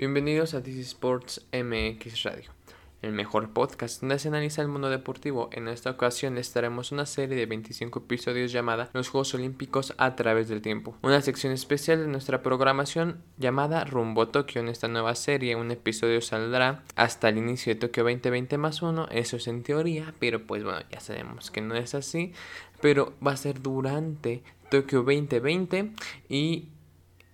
Bienvenidos a This Sports MX Radio, el mejor podcast donde se analiza el mundo deportivo. En esta ocasión les traemos una serie de 25 episodios llamada Los Juegos Olímpicos a través del tiempo, una sección especial de nuestra programación llamada Rumbo Tokio. En esta nueva serie un episodio saldrá hasta el inicio de Tokio 2020 más uno, eso es en teoría, pero pues bueno, ya sabemos que no es así, pero va a ser durante Tokio 2020 y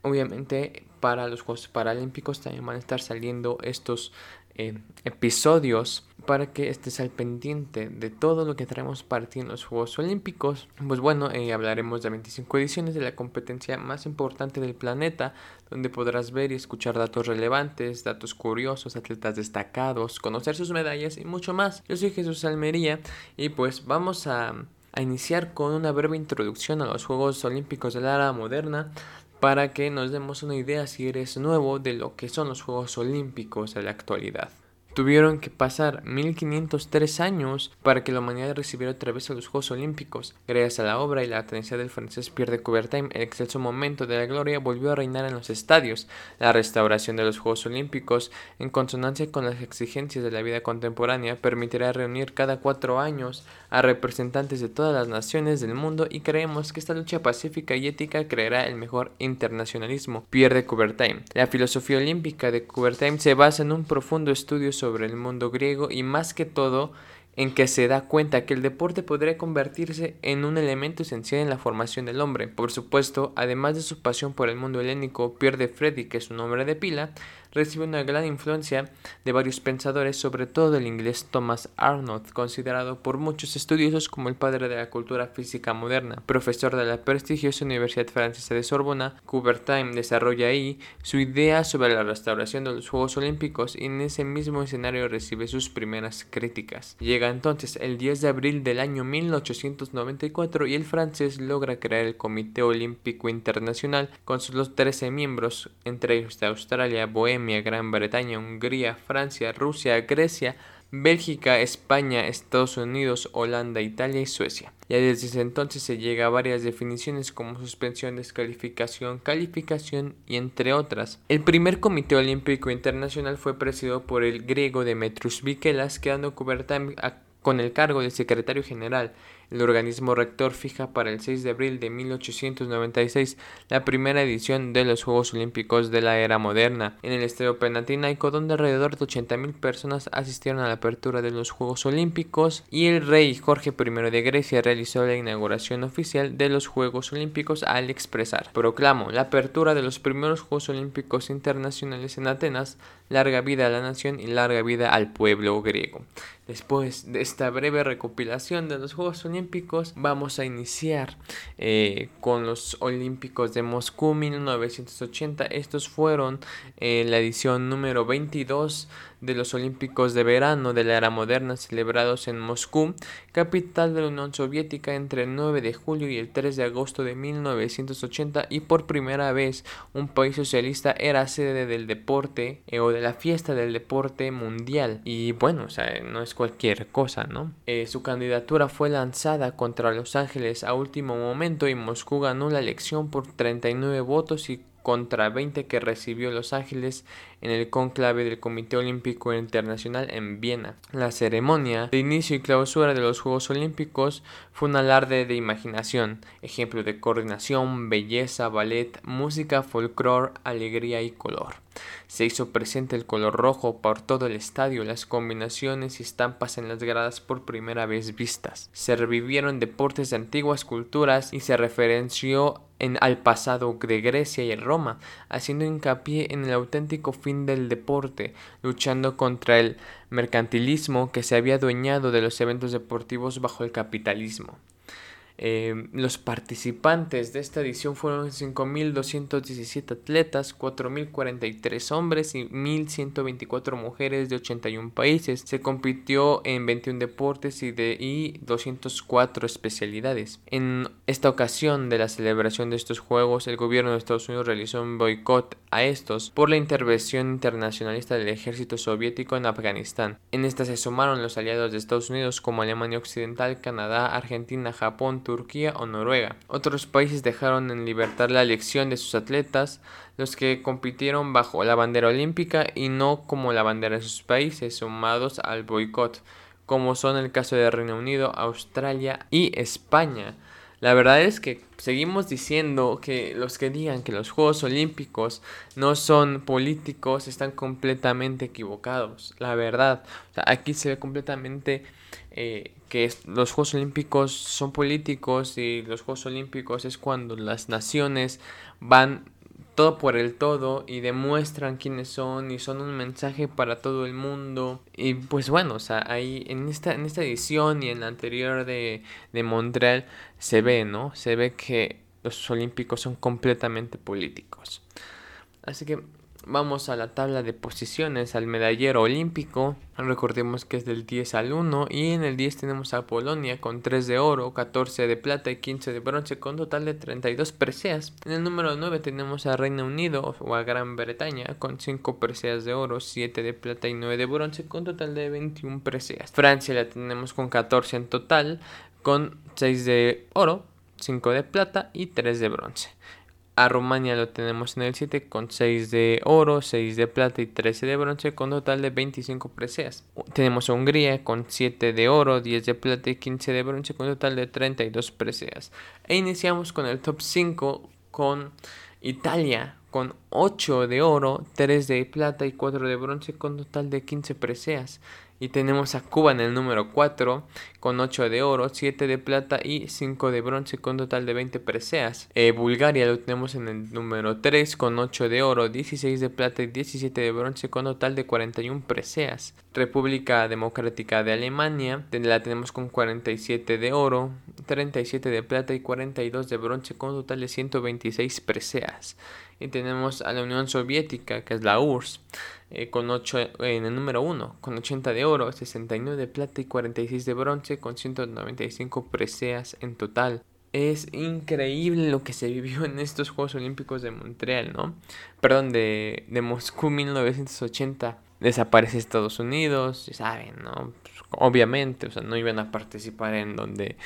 obviamente para los Juegos Paralímpicos también van a estar saliendo estos eh, episodios para que estés al pendiente de todo lo que traemos para ti en los Juegos Olímpicos. Pues bueno, eh, hablaremos de 25 ediciones de la competencia más importante del planeta, donde podrás ver y escuchar datos relevantes, datos curiosos, atletas destacados, conocer sus medallas y mucho más. Yo soy Jesús Almería y pues vamos a, a iniciar con una breve introducción a los Juegos Olímpicos de la era moderna, para que nos demos una idea si eres nuevo de lo que son los Juegos Olímpicos de la actualidad. Tuvieron que pasar 1503 años para que la humanidad recibiera otra vez a los Juegos Olímpicos. Gracias a la obra y la atención del francés Pierre de Coubertin, el excelso momento de la gloria volvió a reinar en los estadios. La restauración de los Juegos Olímpicos, en consonancia con las exigencias de la vida contemporánea, permitirá reunir cada cuatro años a representantes de todas las naciones del mundo y creemos que esta lucha pacífica y ética creará el mejor internacionalismo. Pierre de Coubertin. La filosofía olímpica de Coubertin se basa en un profundo estudio sobre sobre el mundo griego y más que todo en que se da cuenta que el deporte podría convertirse en un elemento esencial en la formación del hombre. Por supuesto, además de su pasión por el mundo helénico, Pierre de Freddy, que es un nombre de pila, recibe una gran influencia de varios pensadores, sobre todo el inglés Thomas Arnold, considerado por muchos estudiosos como el padre de la cultura física moderna. Profesor de la prestigiosa Universidad Francesa de Sorbona, Coubertin desarrolla ahí su idea sobre la restauración de los Juegos Olímpicos y en ese mismo escenario recibe sus primeras críticas. Llega entonces el 10 de abril del año 1894 y el francés logra crear el Comité Olímpico Internacional con sus 13 miembros, entre ellos de Australia, Bohemia, Gran Bretaña, Hungría, Francia, Rusia, Grecia, Bélgica, España, Estados Unidos, Holanda, Italia y Suecia. Ya desde entonces se llega a varias definiciones como suspensión, descalificación, calificación y entre otras. El primer Comité Olímpico Internacional fue presidido por el griego Demetrius Vikelas, quedando cubierta con el cargo de secretario general. El organismo rector fija para el 6 de abril de 1896 la primera edición de los Juegos Olímpicos de la era moderna en el Estadio Penatinaico, donde alrededor de 80.000 personas asistieron a la apertura de los Juegos Olímpicos y el rey Jorge I de Grecia realizó la inauguración oficial de los Juegos Olímpicos al expresar: Proclamo la apertura de los primeros Juegos Olímpicos internacionales en Atenas, larga vida a la nación y larga vida al pueblo griego. Después de esta breve recopilación de los Juegos Olímpicos, vamos a iniciar eh, con los Olímpicos de Moscú 1980. Estos fueron eh, la edición número 22 de los Olímpicos de Verano de la Era Moderna celebrados en Moscú, capital de la Unión Soviética entre el 9 de julio y el 3 de agosto de 1980 y por primera vez un país socialista era sede del deporte eh, o de la fiesta del deporte mundial y bueno, o sea, no es cualquier cosa, ¿no? Eh, su candidatura fue lanzada contra Los Ángeles a último momento y Moscú ganó la elección por 39 votos y contra 20 que recibió Los Ángeles en el conclave del Comité Olímpico Internacional en Viena. La ceremonia de inicio y clausura de los Juegos Olímpicos fue un alarde de imaginación, ejemplo de coordinación, belleza, ballet, música, folclore, alegría y color. Se hizo presente el color rojo por todo el estadio, las combinaciones y estampas en las gradas por primera vez vistas. Se revivieron deportes de antiguas culturas y se referenció en, al pasado de Grecia y Roma, haciendo hincapié en el auténtico fin del deporte, luchando contra el mercantilismo que se había adueñado de los eventos deportivos bajo el capitalismo. Eh, los participantes de esta edición fueron 5.217 atletas, 4.043 hombres y 1.124 mujeres de 81 países. Se compitió en 21 deportes y, de, y 204 especialidades. En esta ocasión de la celebración de estos Juegos, el gobierno de Estados Unidos realizó un boicot a estos por la intervención internacionalista del ejército soviético en Afganistán. En esta se sumaron los aliados de Estados Unidos como Alemania Occidental, Canadá, Argentina, Japón, Turquía o Noruega. Otros países dejaron en libertad la elección de sus atletas, los que compitieron bajo la bandera olímpica y no como la bandera de sus países, sumados al boicot, como son el caso de Reino Unido, Australia y España. La verdad es que seguimos diciendo que los que digan que los Juegos Olímpicos no son políticos están completamente equivocados. La verdad, aquí se ve completamente eh, que los Juegos Olímpicos son políticos y los Juegos Olímpicos es cuando las naciones van todo por el todo y demuestran quiénes son y son un mensaje para todo el mundo. Y pues bueno, o sea, ahí en esta, en esta edición y en la anterior de, de Montreal se ve, ¿no? Se ve que los olímpicos son completamente políticos. Así que Vamos a la tabla de posiciones, al medallero olímpico. Recordemos que es del 10 al 1. Y en el 10 tenemos a Polonia con 3 de oro, 14 de plata y 15 de bronce, con total de 32 preseas. En el número 9 tenemos a Reino Unido o a Gran Bretaña con 5 preseas de oro, 7 de plata y 9 de bronce, con total de 21 preseas. Francia la tenemos con 14 en total, con 6 de oro, 5 de plata y 3 de bronce. A Rumania lo tenemos en el 7 con 6 de oro, 6 de plata y 13 de bronce con total de 25 preseas. Tenemos a Hungría con 7 de oro, 10 de plata y 15 de bronce con total de 32 preseas. E iniciamos con el top 5 con Italia con 8 de oro, 3 de plata y 4 de bronce con total de 15 preseas. Y tenemos a Cuba en el número 4 con 8 de oro, 7 de plata y 5 de bronce con total de 20 preseas. Eh, Bulgaria lo tenemos en el número 3 con 8 de oro, 16 de plata y 17 de bronce con total de 41 preseas. República Democrática de Alemania la tenemos con 47 de oro, 37 de plata y 42 de bronce con total de 126 preseas. Y tenemos a la Unión Soviética, que es la URSS, eh, con 8 en el número 1, con 80 de oro, 69 de plata y 46 de bronce, con 195 preseas en total. Es increíble lo que se vivió en estos Juegos Olímpicos de Montreal, ¿no? Perdón, de, de Moscú 1980. Desaparece Estados Unidos, ya saben, ¿no? Pues, obviamente, o sea, no iban a participar en donde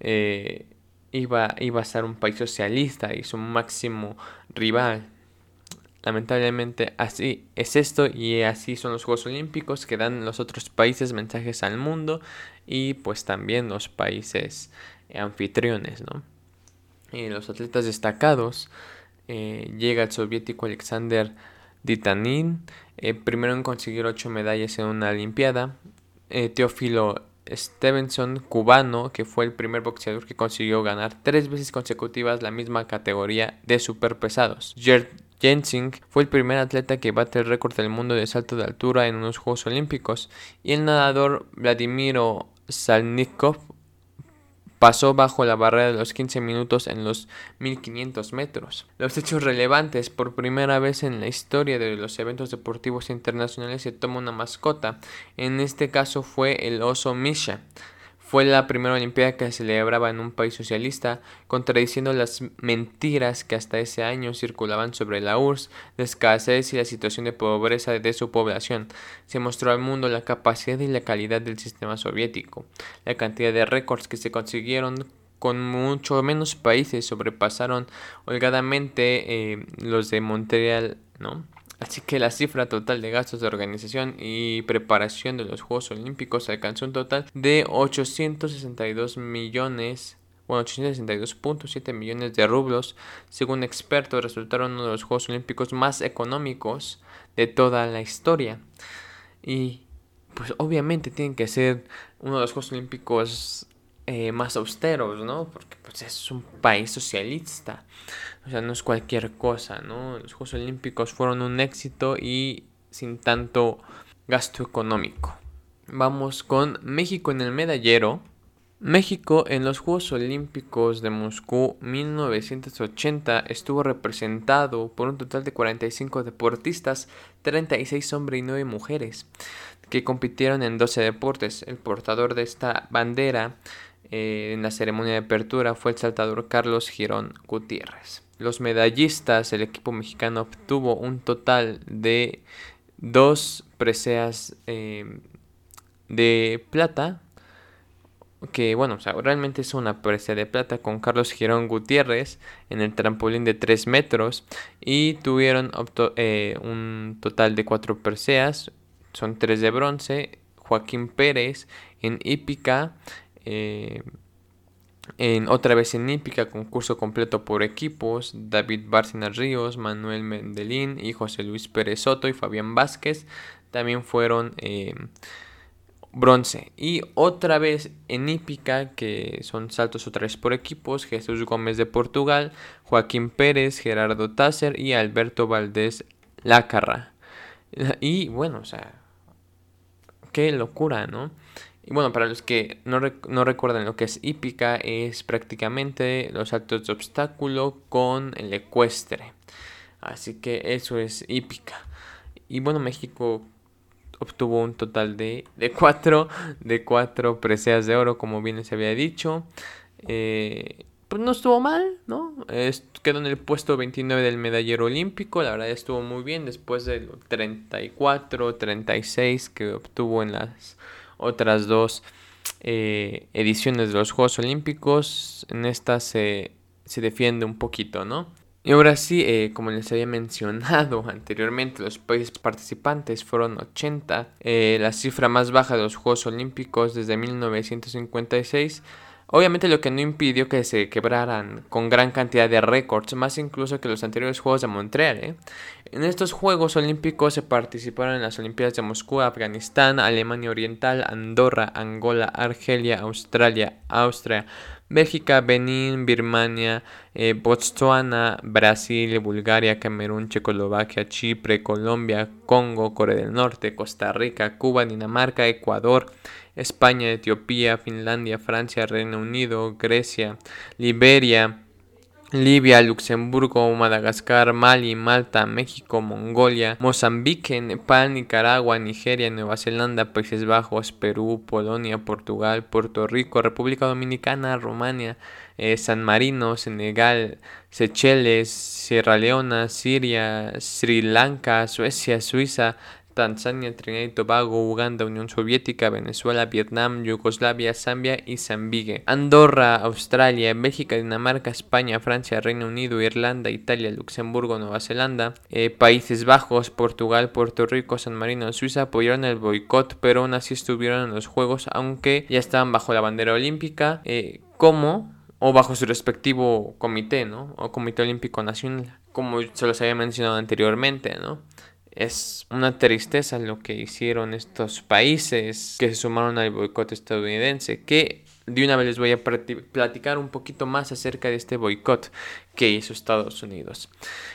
eh, iba, iba a ser un país socialista y su máximo rival. Lamentablemente así es esto y así son los Juegos Olímpicos que dan los otros países mensajes al mundo y pues también los países anfitriones, ¿no? Los atletas destacados eh, llega el soviético Alexander Ditanin, eh, primero en conseguir ocho medallas en una Olimpiada, eh, Teófilo Stevenson, cubano, que fue el primer boxeador que consiguió ganar tres veces consecutivas la misma categoría de superpesados. Gerd Jensing fue el primer atleta que bate el récord del mundo de salto de altura en unos Juegos Olímpicos y el nadador Vladimiro Salnikov pasó bajo la barrera de los 15 minutos en los 1500 metros. Los hechos relevantes, por primera vez en la historia de los eventos deportivos internacionales se toma una mascota, en este caso fue el oso Misha, fue la primera Olimpiada que se celebraba en un país socialista, contradiciendo las mentiras que hasta ese año circulaban sobre la URSS, la escasez y la situación de pobreza de su población. Se mostró al mundo la capacidad y la calidad del sistema soviético. La cantidad de récords que se consiguieron con mucho menos países sobrepasaron holgadamente eh, los de Montreal, ¿no? Así que la cifra total de gastos de organización y preparación de los Juegos Olímpicos alcanzó un total de 862 millones 862.7 millones de rublos. Según expertos, resultaron uno de los Juegos Olímpicos más económicos de toda la historia. Y pues obviamente tienen que ser uno de los Juegos Olímpicos eh, más austeros, ¿no? Porque pues es un país socialista. O sea, no es cualquier cosa, ¿no? Los Juegos Olímpicos fueron un éxito y sin tanto gasto económico. Vamos con México en el medallero. México en los Juegos Olímpicos de Moscú 1980 estuvo representado por un total de 45 deportistas, 36 hombres y 9 mujeres, que compitieron en 12 deportes. El portador de esta bandera eh, en la ceremonia de apertura fue el saltador Carlos Girón Gutiérrez. Los medallistas, el equipo mexicano obtuvo un total de dos preseas eh, de plata, que bueno, o sea, realmente es una presea de plata con Carlos Girón Gutiérrez en el trampolín de 3 metros y tuvieron eh, un total de 4 preseas, son 3 de bronce, Joaquín Pérez en hípica, eh, en, otra vez en hípica, concurso completo por equipos, David Bárcena Ríos, Manuel Mendelín y José Luis Pérez Soto y Fabián Vázquez también fueron eh, bronce. Y otra vez en hípica, que son saltos otra vez por equipos, Jesús Gómez de Portugal, Joaquín Pérez, Gerardo Tasser y Alberto Valdés Lácarra. Y bueno, o sea, qué locura, ¿no? Y bueno, para los que no, no, recuerdan lo que es hípica, es prácticamente los saltos de obstáculo con el ecuestre. Así que eso es hípica. Y bueno, México obtuvo un total de, de, cuatro, de cuatro preseas de oro, como bien les había dicho. Eh, pues no estuvo mal, ¿no? quedó en el puesto 29 del medallero olímpico, la verdad estuvo muy bien después del 34, 36 que obtuvo en las otras dos eh, ediciones de los Juegos Olímpicos. En esta se, se defiende un poquito, ¿no? Y ahora sí, eh, como les había mencionado anteriormente, los países participantes fueron 80, eh, la cifra más baja de los Juegos Olímpicos desde 1956. Obviamente lo que no impidió que se quebraran con gran cantidad de récords, más incluso que los anteriores Juegos de Montreal. ¿eh? En estos Juegos Olímpicos se participaron en las Olimpiadas de Moscú, Afganistán, Alemania Oriental, Andorra, Angola, Argelia, Australia, Austria, Bélgica, Benín, Birmania, eh, Botswana, Brasil, Bulgaria, Camerún, Checoslovaquia, Chipre, Colombia, Congo, Corea del Norte, Costa Rica, Cuba, Dinamarca, Ecuador, España, Etiopía, Finlandia, Francia, Reino Unido, Grecia, Liberia, Libia, Luxemburgo, Madagascar, Mali, Malta, México, Mongolia, Mozambique, Nepal, Nicaragua, Nigeria, Nueva Zelanda, Países Bajos, Perú, Polonia, Portugal, Puerto Rico, República Dominicana, Rumania, eh, San Marino, Senegal, Seychelles, Sierra Leona, Siria, Sri Lanka, Suecia, Suiza, Tanzania, Trinidad y Tobago, Uganda, Unión Soviética, Venezuela, Vietnam, Yugoslavia, Zambia y Zambigue. Andorra, Australia, Bélgica, Dinamarca, España, Francia, Reino Unido, Irlanda, Italia, Luxemburgo, Nueva Zelanda, eh, Países Bajos, Portugal, Puerto Rico, San Marino, Suiza apoyaron el boicot, pero aún así estuvieron en los Juegos, aunque ya estaban bajo la bandera olímpica, eh, como o bajo su respectivo comité, ¿no? O Comité Olímpico Nacional, como se los había mencionado anteriormente, ¿no? Es una tristeza lo que hicieron estos países que se sumaron al boicot estadounidense, que de una vez les voy a platicar un poquito más acerca de este boicot que hizo Estados Unidos.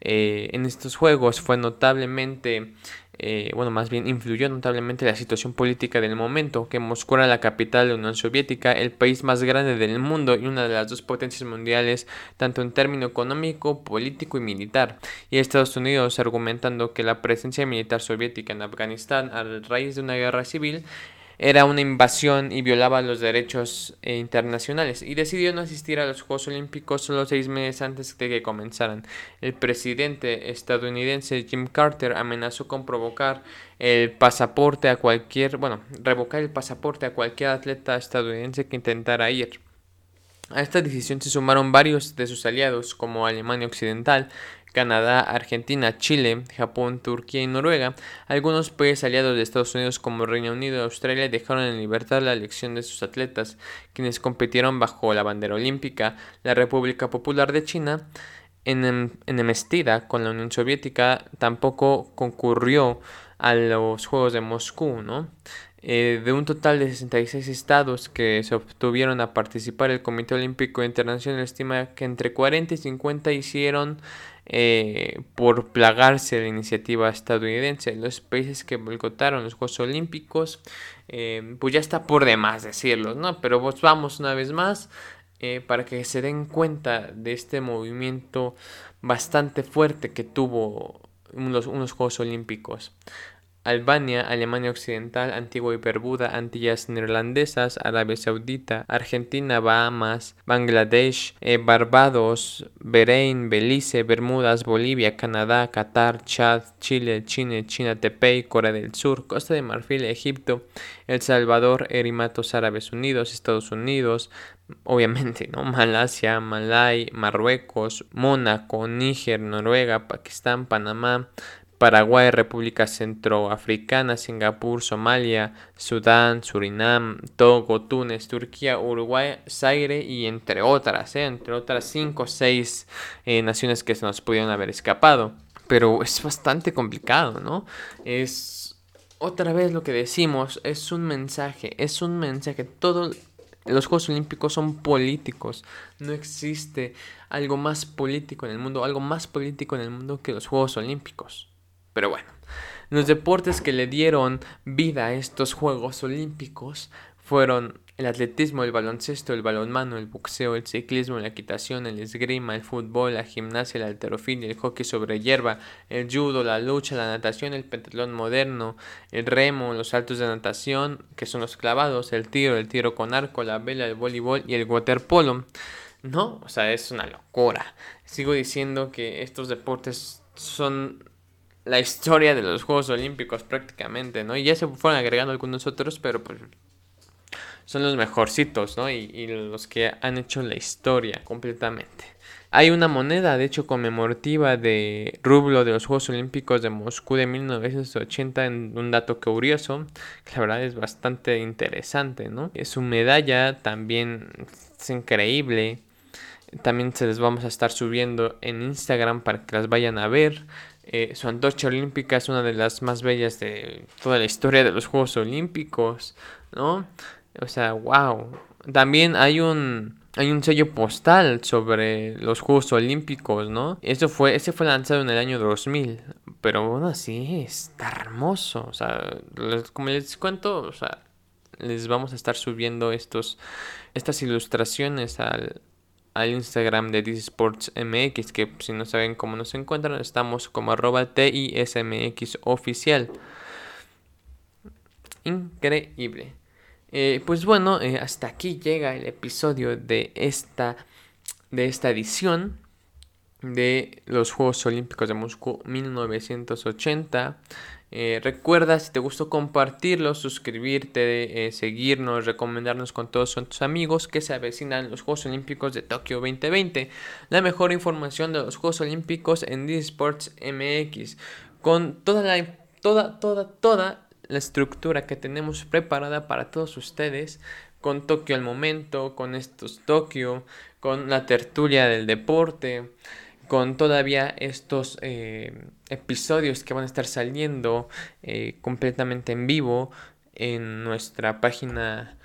Eh, en estos juegos fue notablemente eh, bueno, más bien influyó notablemente la situación política del momento, que Moscú era la capital de la Unión Soviética, el país más grande del mundo y una de las dos potencias mundiales, tanto en término económico, político y militar, y Estados Unidos argumentando que la presencia militar soviética en Afganistán a raíz de una guerra civil era una invasión y violaba los derechos eh, internacionales y decidió no asistir a los Juegos Olímpicos solo seis meses antes de que comenzaran. El presidente estadounidense Jim Carter amenazó con provocar el pasaporte a cualquier, bueno, revocar el pasaporte a cualquier atleta estadounidense que intentara ir. A esta decisión se sumaron varios de sus aliados, como Alemania Occidental, Canadá, Argentina, Chile, Japón, Turquía y Noruega. Algunos países aliados de Estados Unidos como Reino Unido y Australia dejaron en libertad la elección de sus atletas, quienes compitieron bajo la bandera olímpica. La República Popular de China, en enemistad con la Unión Soviética, tampoco concurrió a los Juegos de Moscú, ¿no? Eh, de un total de 66 estados que se obtuvieron a participar, el Comité Olímpico Internacional estima que entre 40 y 50 hicieron eh, por plagarse la iniciativa estadounidense. Los países que boicotaron los Juegos Olímpicos, eh, pues ya está por demás decirlo, ¿no? Pero pues vamos una vez más para que se den cuenta de este movimiento bastante fuerte que tuvo unos, unos Juegos Olímpicos. Albania, Alemania Occidental, Antigua y Bermuda, Antillas Neerlandesas, Arabia Saudita, Argentina, Bahamas, Bangladesh, eh, Barbados, Bahrein, Belice, Bermudas, Bolivia, Canadá, Qatar, Chad, Chile, China, China, Tepey, Corea del Sur, Costa de Marfil, Egipto, El Salvador, Erimatos Árabes Unidos, Estados Unidos, obviamente, ¿no? Malasia, Malay, Marruecos, Mónaco, Níger, Noruega, Pakistán, Panamá, Paraguay, República Centroafricana, Singapur, Somalia, Sudán, Surinam, Togo, Túnez, Turquía, Uruguay, Zaire y entre otras, ¿eh? entre otras 5 o 6 eh, naciones que se nos pudieron haber escapado. Pero es bastante complicado, ¿no? Es otra vez lo que decimos, es un mensaje, es un mensaje. Todos los Juegos Olímpicos son políticos. No existe algo más político en el mundo, algo más político en el mundo que los Juegos Olímpicos. Pero bueno, los deportes que le dieron vida a estos Juegos Olímpicos fueron el atletismo, el baloncesto, el balonmano, el boxeo, el ciclismo, la equitación, el esgrima, el fútbol, la gimnasia, la alterofilia, el hockey sobre hierba, el judo, la lucha, la natación, el pentatlón moderno, el remo, los saltos de natación, que son los clavados, el tiro, el tiro con arco, la vela, el voleibol y el waterpolo. No, o sea, es una locura. Sigo diciendo que estos deportes son la historia de los Juegos Olímpicos prácticamente, ¿no? Y ya se fueron agregando algunos otros, pero pues son los mejorcitos, ¿no? Y, los que han hecho la historia completamente. Hay una moneda, de hecho, conmemorativa de rublo de los Juegos Olímpicos de Moscú de 1980, en un dato curioso, que la verdad es bastante interesante, ¿no? Su medalla también es increíble. También se les vamos a estar subiendo en Instagram para que las vayan a ver. Eh, su antorcha olímpica es una de las más bellas de toda la historia de los Juegos Olímpicos, ¿no? O sea, wow. También hay un hay un sello postal sobre los Juegos Olímpicos, ¿no? Eso fue ese fue lanzado en el año 2000, pero aún así está hermoso, o sea, como les cuento, o sea, les vamos a estar subiendo estos estas ilustraciones al al Instagram de Sports MX, que si no saben cómo nos encuentran, estamos como arroba TISMX. Increíble. Eh, pues bueno, eh, hasta aquí llega el episodio de esta, de esta edición de los Juegos Olímpicos de Moscú 1980. Eh, recuerda, si te gustó compartirlo, suscribirte, eh, seguirnos, recomendarnos con todos tus amigos que se avecinan los Juegos Olímpicos de Tokio 2020. La mejor información de los Juegos Olímpicos en Sports MX. Con toda la, toda, toda, toda la estructura que tenemos preparada para todos ustedes. Con Tokio al momento, con estos Tokio, con la tertulia del deporte con todavía estos eh, episodios que van a estar saliendo eh, completamente en vivo en nuestra página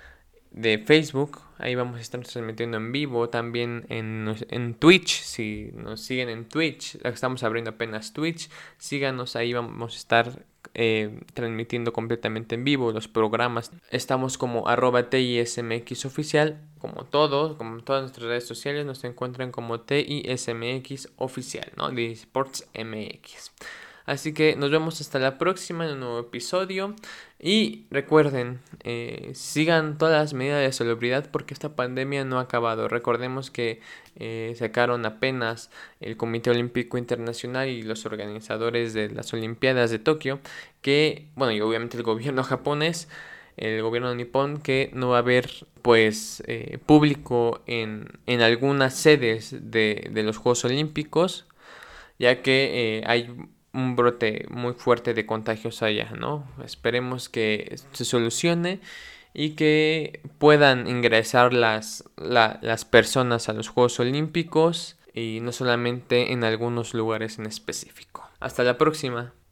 de Facebook. Ahí vamos a estar transmitiendo en vivo. También en, en Twitch. Si nos siguen en Twitch. Estamos abriendo apenas Twitch. Síganos. Ahí vamos a estar eh, transmitiendo completamente en vivo los programas. Estamos como arroba TISMX oficial, como todos, como todas nuestras redes sociales nos encuentran como TISMX oficial, ¿no? De Sports MX. Así que nos vemos hasta la próxima en un nuevo episodio. Y recuerden, eh, sigan todas las medidas de salubridad porque esta pandemia no ha acabado. Recordemos que eh, sacaron apenas el Comité Olímpico Internacional y los organizadores de las Olimpiadas de Tokio que, bueno, y obviamente el gobierno japonés, el gobierno nipón, que no va a haber pues eh, público en, en, algunas sedes de, de, los Juegos Olímpicos, ya que hay un brote muy fuerte de contagios allá, ¿no? Esperemos que se solucione y que puedan ingresar las, las personas a los Juegos Olímpicos y no solamente en algunos lugares en específico. Hasta la próxima.